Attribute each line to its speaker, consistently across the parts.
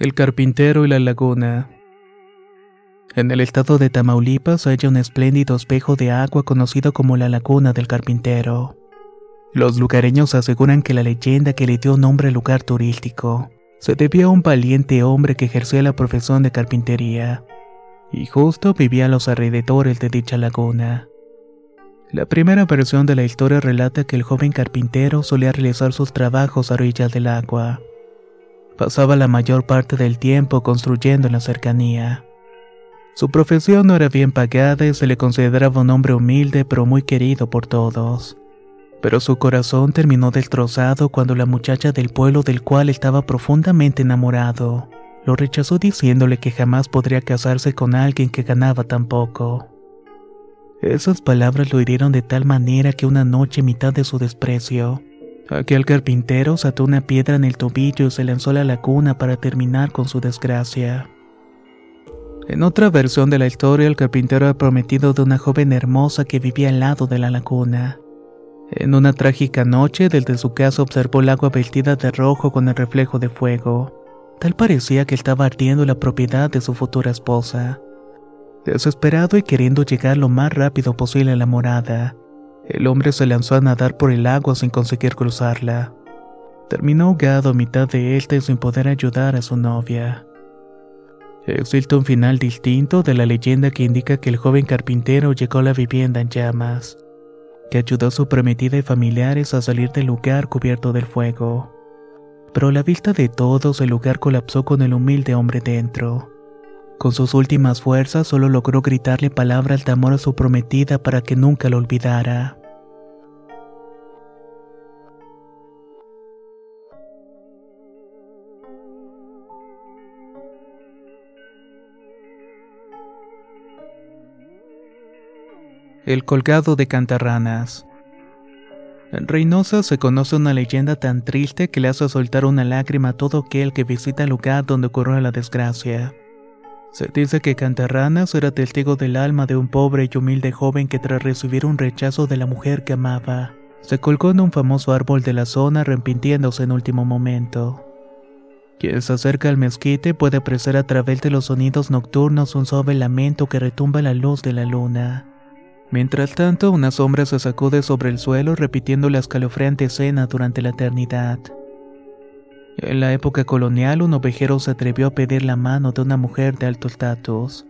Speaker 1: El carpintero y la laguna. En el estado de Tamaulipas hay un espléndido espejo de agua conocido como la Laguna del Carpintero. Los lugareños aseguran que la leyenda que le dio nombre al lugar turístico se debió a un valiente hombre que ejercía la profesión de carpintería, y justo vivía a los alrededores de dicha laguna. La primera versión de la historia relata que el joven carpintero solía realizar sus trabajos a orillas del agua Pasaba la mayor parte del tiempo construyendo en la cercanía. Su profesión no era bien pagada y se le consideraba un hombre humilde pero muy querido por todos. Pero su corazón terminó destrozado cuando la muchacha del pueblo del cual estaba profundamente enamorado lo rechazó diciéndole que jamás podría casarse con alguien que ganaba tan poco. Esas palabras lo hirieron de tal manera que una noche mitad de su desprecio Aquel carpintero ató una piedra en el tobillo y se lanzó a la laguna para terminar con su desgracia. En otra versión de la historia, el carpintero era prometido de una joven hermosa que vivía al lado de la laguna. En una trágica noche, desde su casa observó el agua vestida de rojo con el reflejo de fuego. Tal parecía que estaba ardiendo la propiedad de su futura esposa. Desesperado y queriendo llegar lo más rápido posible a la morada, el hombre se lanzó a nadar por el agua sin conseguir cruzarla. Terminó ahogado a mitad de esta y sin poder ayudar a su novia. Existe un final distinto de la leyenda que indica que el joven carpintero llegó a la vivienda en llamas, que ayudó a su prometida y familiares a salir del lugar cubierto del fuego. Pero a la vista de todos el lugar colapsó con el humilde hombre dentro. Con sus últimas fuerzas solo logró gritarle palabras de amor a su prometida para que nunca lo olvidara. El colgado de cantarranas. En Reynosa se conoce una leyenda tan triste que le hace soltar una lágrima a todo aquel que visita el lugar donde ocurrió la desgracia. Se dice que Cantarranas era testigo del alma de un pobre y humilde joven que tras recibir un rechazo de la mujer que amaba, se colgó en un famoso árbol de la zona arrepintiéndose en último momento. Quien se acerca al mezquite puede apreciar a través de los sonidos nocturnos un suave lamento que retumba la luz de la luna. Mientras tanto, una sombra se sacude sobre el suelo repitiendo la escalofriante escena durante la eternidad. En la época colonial, un ovejero se atrevió a pedir la mano de una mujer de alto estatus.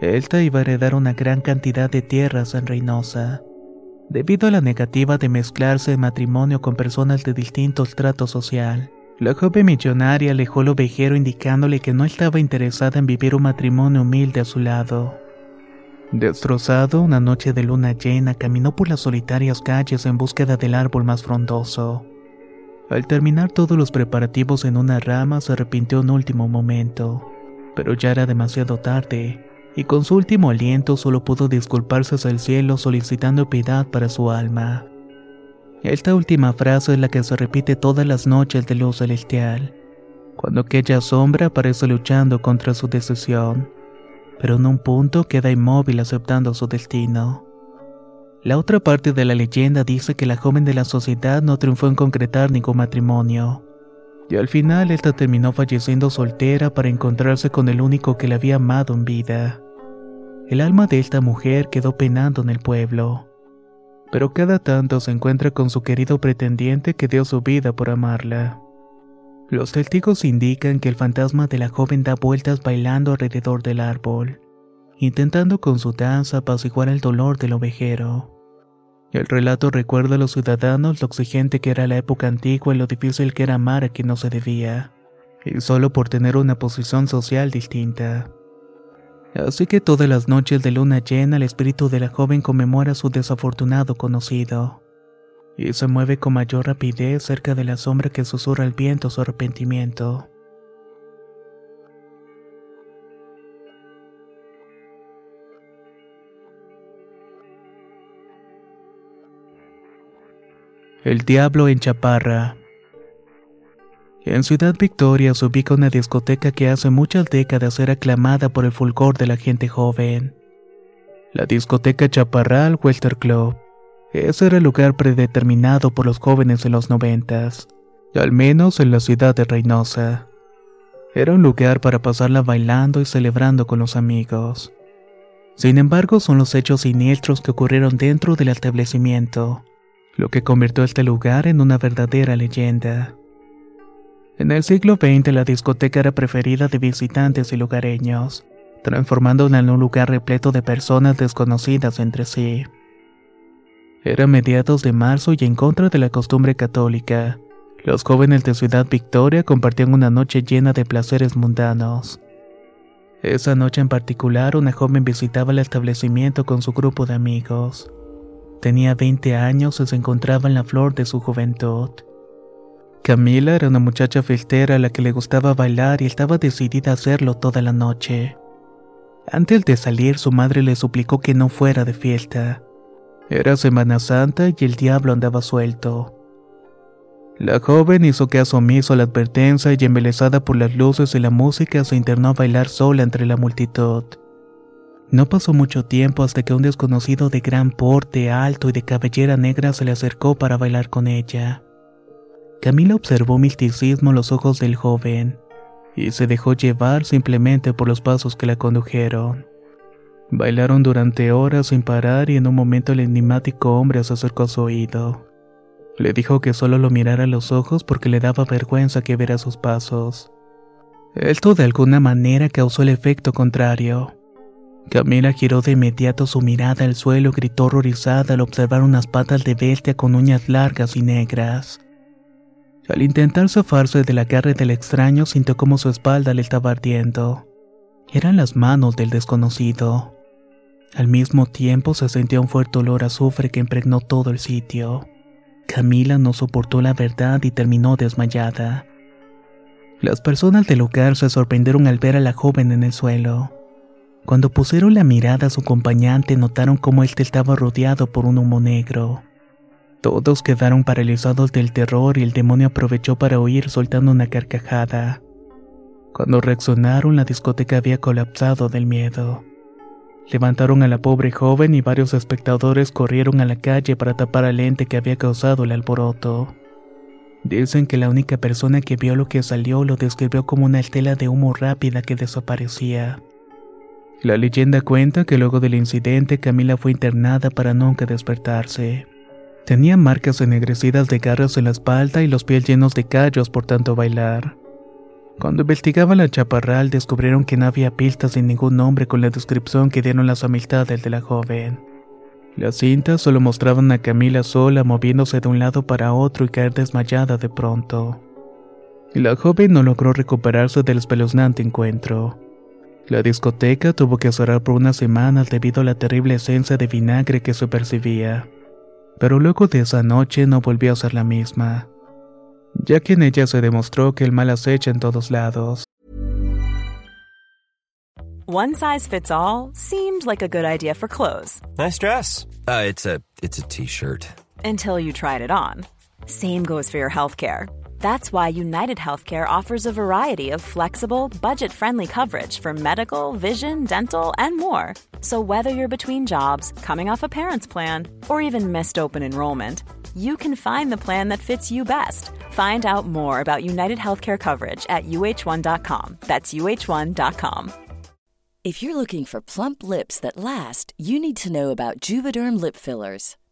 Speaker 1: Esta iba a heredar una gran cantidad de tierras en Reynosa. debido a la negativa de mezclarse en matrimonio con personas de distinto trato social. La joven millonaria alejó al ovejero indicándole que no estaba interesada en vivir un matrimonio humilde a su lado. Destrozado, una noche de luna llena caminó por las solitarias calles en búsqueda del árbol más frondoso. Al terminar todos los preparativos en una rama se arrepintió en último momento, pero ya era demasiado tarde, y con su último aliento solo pudo disculparse hacia el cielo solicitando piedad para su alma. Esta última frase es la que se repite todas las noches de luz celestial, cuando aquella sombra aparece luchando contra su decisión, pero en un punto queda inmóvil aceptando su destino. La otra parte de la leyenda dice que la joven de la sociedad no triunfó en concretar ningún matrimonio. Y al final esta terminó falleciendo soltera para encontrarse con el único que la había amado en vida. El alma de esta mujer quedó penando en el pueblo. Pero cada tanto se encuentra con su querido pretendiente que dio su vida por amarla. Los testigos indican que el fantasma de la joven da vueltas bailando alrededor del árbol, intentando con su danza apaciguar el dolor del ovejero. El relato recuerda a los ciudadanos lo exigente que era la época antigua y lo difícil que era amar a quien no se debía, y solo por tener una posición social distinta. Así que todas las noches de luna llena el espíritu de la joven conmemora a su desafortunado conocido, y se mueve con mayor rapidez cerca de la sombra que susurra el viento su arrepentimiento. El Diablo en Chaparra. En Ciudad Victoria se ubica una discoteca que hace muchas décadas era aclamada por el fulgor de la gente joven. La discoteca Chaparral Western Club. Ese era el lugar predeterminado por los jóvenes en los noventas, al menos en la ciudad de Reynosa. Era un lugar para pasarla bailando y celebrando con los amigos. Sin embargo, son los hechos siniestros que ocurrieron dentro del establecimiento lo que convirtió este lugar en una verdadera leyenda. En el siglo XX la discoteca era preferida de visitantes y lugareños, transformándola en un lugar repleto de personas desconocidas entre sí. Era mediados de marzo y en contra de la costumbre católica, los jóvenes de Ciudad Victoria compartían una noche llena de placeres mundanos. Esa noche en particular una joven visitaba el establecimiento con su grupo de amigos. Tenía 20 años y se encontraba en la flor de su juventud. Camila era una muchacha filtera a la que le gustaba bailar y estaba decidida a hacerlo toda la noche. Antes de salir, su madre le suplicó que no fuera de fiesta. Era Semana Santa y el diablo andaba suelto. La joven hizo caso omiso a la advertencia y embelesada por las luces y la música se internó a bailar sola entre la multitud. No pasó mucho tiempo hasta que un desconocido de gran porte, alto y de cabellera negra se le acercó para bailar con ella. Camila observó misticismo en los ojos del joven y se dejó llevar simplemente por los pasos que la condujeron. Bailaron durante horas sin parar y en un momento el enigmático hombre se acercó a su oído. Le dijo que solo lo mirara a los ojos porque le daba vergüenza que viera sus pasos. Esto de alguna manera causó el efecto contrario. Camila giró de inmediato su mirada al suelo y gritó horrorizada al observar unas patas de bestia con uñas largas y negras. Al intentar zafarse del agarre del extraño, sintió como su espalda le estaba ardiendo. Eran las manos del desconocido. Al mismo tiempo se sentía un fuerte olor a azufre que impregnó todo el sitio. Camila no soportó la verdad y terminó desmayada. Las personas del lugar se sorprendieron al ver a la joven en el suelo. Cuando pusieron la mirada a su acompañante notaron cómo éste estaba rodeado por un humo negro. Todos quedaron paralizados del terror y el demonio aprovechó para huir soltando una carcajada. Cuando reaccionaron la discoteca había colapsado del miedo. Levantaron a la pobre joven y varios espectadores corrieron a la calle para tapar al ente que había causado el alboroto. Dicen que la única persona que vio lo que salió lo describió como una estela de humo rápida que desaparecía. La leyenda cuenta que luego del incidente Camila fue internada para nunca despertarse. Tenía marcas ennegrecidas de garras en la espalda y los pies llenos de callos por tanto bailar. Cuando investigaban la chaparral descubrieron que no había pistas de ningún nombre con la descripción que dieron las amistades de la joven. Las cintas solo mostraban a Camila sola moviéndose de un lado para otro y caer desmayada de pronto. La joven no logró recuperarse del espeluznante encuentro. La discoteca tuvo que cerrar por unas semanas debido a la terrible esencia de vinagre que se percibía. Pero luego de esa noche no volvió a ser la misma, ya que en ella se demostró que el mal acecha en todos lados.
Speaker 2: One size fits all seemed like a good idea for clothes.
Speaker 3: Nice dress. Uh, it's a it's a t-shirt.
Speaker 2: Until you tried it on. Same goes for your healthcare. That's why United Healthcare offers a variety of flexible, budget friendly coverage for medical, vision, dental, and more. So, whether you're between jobs, coming off a parent's plan, or even missed open enrollment, you can find the plan that fits you best. Find out more about United Healthcare coverage at uh1.com. That's uh1.com.
Speaker 4: If you're looking for plump lips that last, you need to know about Juvederm lip fillers.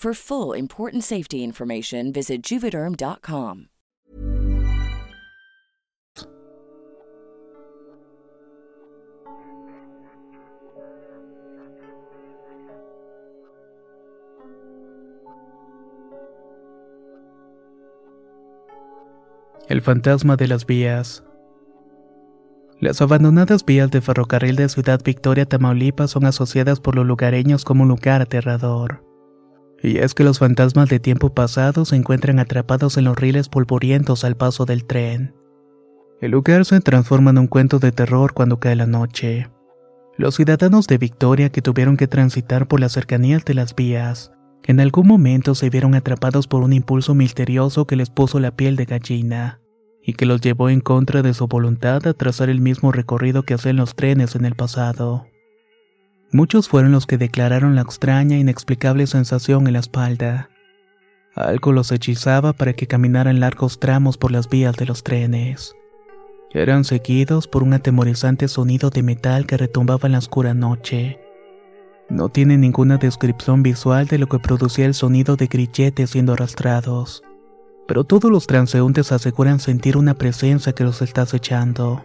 Speaker 4: For full important safety information, visit juvederm.com.
Speaker 1: El fantasma de las vías. Las abandonadas vías de ferrocarril de Ciudad Victoria, Tamaulipas son asociadas por los lugareños como un lugar aterrador. Y es que los fantasmas de tiempo pasado se encuentran atrapados en los riles polvorientos al paso del tren. El lugar se transforma en un cuento de terror cuando cae la noche. Los ciudadanos de Victoria que tuvieron que transitar por las cercanías de las vías, en algún momento se vieron atrapados por un impulso misterioso que les puso la piel de gallina, y que los llevó en contra de su voluntad a trazar el mismo recorrido que hacen los trenes en el pasado. Muchos fueron los que declararon la extraña e inexplicable sensación en la espalda. Algo los hechizaba para que caminaran largos tramos por las vías de los trenes. Eran seguidos por un atemorizante sonido de metal que retumbaba en la oscura noche. No tiene ninguna descripción visual de lo que producía el sonido de grilletes siendo arrastrados, pero todos los transeúntes aseguran sentir una presencia que los está acechando.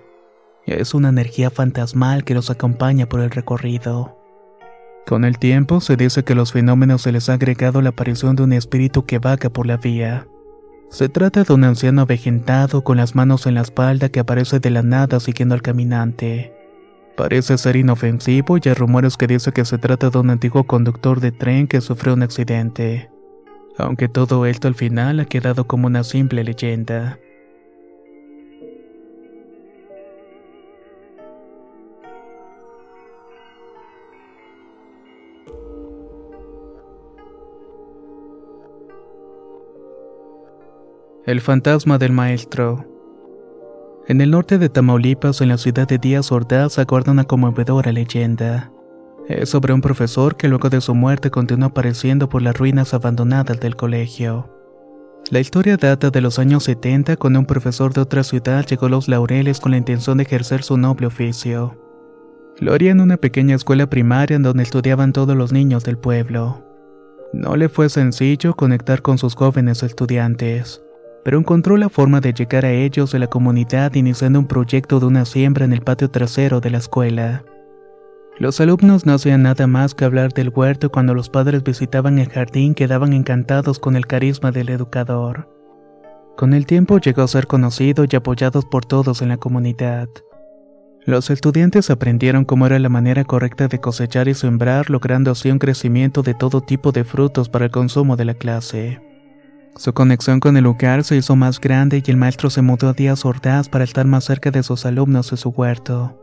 Speaker 1: Es una energía fantasmal que los acompaña por el recorrido. Con el tiempo se dice que a los fenómenos se les ha agregado la aparición de un espíritu que vaga por la vía. Se trata de un anciano avejentado con las manos en la espalda que aparece de la nada siguiendo al caminante. Parece ser inofensivo y hay rumores que dicen que se trata de un antiguo conductor de tren que sufrió un accidente. Aunque todo esto al final ha quedado como una simple leyenda. El fantasma del maestro. En el norte de Tamaulipas, en la ciudad de Díaz Ordaz, aguarda una conmovedora leyenda. Es sobre un profesor que luego de su muerte continuó apareciendo por las ruinas abandonadas del colegio. La historia data de los años 70 cuando un profesor de otra ciudad llegó a los laureles con la intención de ejercer su noble oficio. Lo haría en una pequeña escuela primaria en donde estudiaban todos los niños del pueblo. No le fue sencillo conectar con sus jóvenes estudiantes pero encontró la forma de llegar a ellos de la comunidad iniciando un proyecto de una siembra en el patio trasero de la escuela. Los alumnos no hacían nada más que hablar del huerto cuando los padres visitaban el jardín quedaban encantados con el carisma del educador. Con el tiempo llegó a ser conocido y apoyado por todos en la comunidad. Los estudiantes aprendieron cómo era la manera correcta de cosechar y sembrar, logrando así un crecimiento de todo tipo de frutos para el consumo de la clase. Su conexión con el lugar se hizo más grande y el maestro se mudó a Díaz Ordaz para estar más cerca de sus alumnos y su huerto.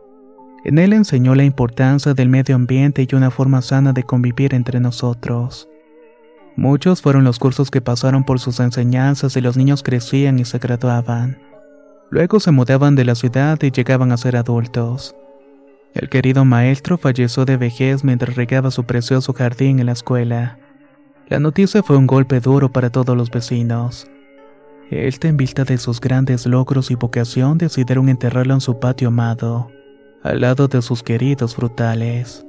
Speaker 1: En él enseñó la importancia del medio ambiente y una forma sana de convivir entre nosotros. Muchos fueron los cursos que pasaron por sus enseñanzas y los niños crecían y se graduaban. Luego se mudaban de la ciudad y llegaban a ser adultos. El querido maestro falleció de vejez mientras regaba su precioso jardín en la escuela. La noticia fue un golpe duro para todos los vecinos. Él, en vista de sus grandes logros y vocación, decidieron enterrarlo en su patio amado, al lado de sus queridos frutales.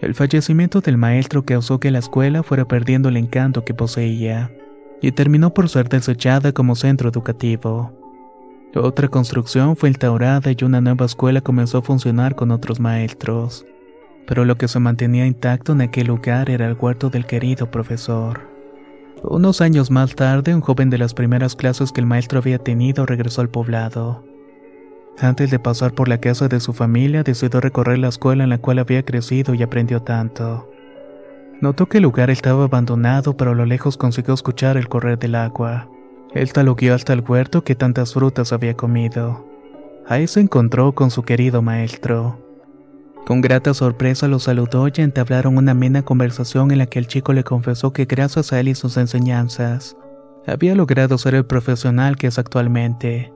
Speaker 1: El fallecimiento del maestro causó que la escuela fuera perdiendo el encanto que poseía, y terminó por ser desechada como centro educativo. Otra construcción fue instaurada y una nueva escuela comenzó a funcionar con otros maestros. Pero lo que se mantenía intacto en aquel lugar era el huerto del querido profesor. Unos años más tarde, un joven de las primeras clases que el maestro había tenido regresó al poblado. Antes de pasar por la casa de su familia, decidió recorrer la escuela en la cual había crecido y aprendió tanto. Notó que el lugar estaba abandonado, pero a lo lejos consiguió escuchar el correr del agua. Él talugueó hasta el huerto que tantas frutas había comido. Ahí se encontró con su querido maestro. Con grata sorpresa lo saludó y entablaron una amena conversación en la que el chico le confesó que gracias a él y sus enseñanzas, había logrado ser el profesional que es actualmente.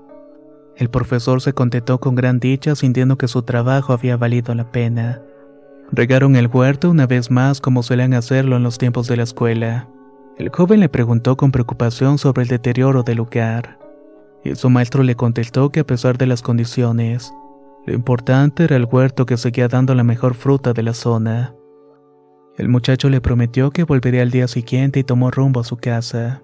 Speaker 1: El profesor se contentó con gran dicha sintiendo que su trabajo había valido la pena. Regaron el huerto una vez más como suelen hacerlo en los tiempos de la escuela. El joven le preguntó con preocupación sobre el deterioro del lugar, y su maestro le contestó que a pesar de las condiciones, lo importante era el huerto que seguía dando la mejor fruta de la zona. El muchacho le prometió que volvería al día siguiente y tomó rumbo a su casa.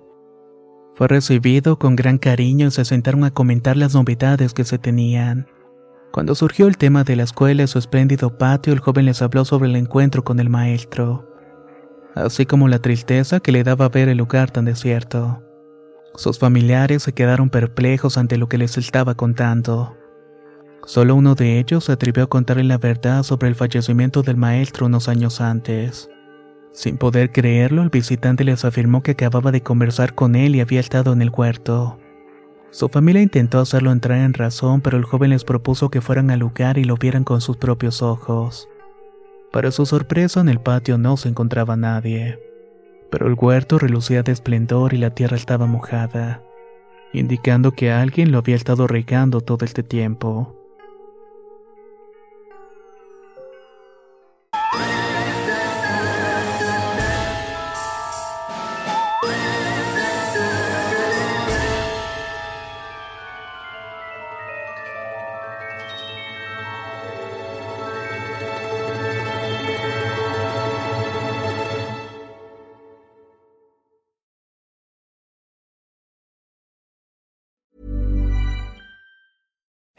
Speaker 1: Fue recibido con gran cariño y se sentaron a comentar las novedades que se tenían. Cuando surgió el tema de la escuela y su espléndido patio, el joven les habló sobre el encuentro con el maestro así como la tristeza que le daba ver el lugar tan desierto. Sus familiares se quedaron perplejos ante lo que les estaba contando. Solo uno de ellos se atrevió a contarle la verdad sobre el fallecimiento del maestro unos años antes. Sin poder creerlo, el visitante les afirmó que acababa de conversar con él y había estado en el huerto. Su familia intentó hacerlo entrar en razón, pero el joven les propuso que fueran al lugar y lo vieran con sus propios ojos. Para su sorpresa en el patio no se encontraba nadie, pero el huerto relucía de esplendor y la tierra estaba mojada, indicando que alguien lo había estado regando todo este tiempo.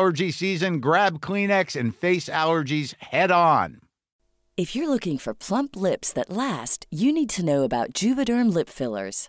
Speaker 5: allergy season, grab Kleenex and face allergies head on.
Speaker 4: If you're looking for plump lips that last, you need to know about Juvederm lip fillers.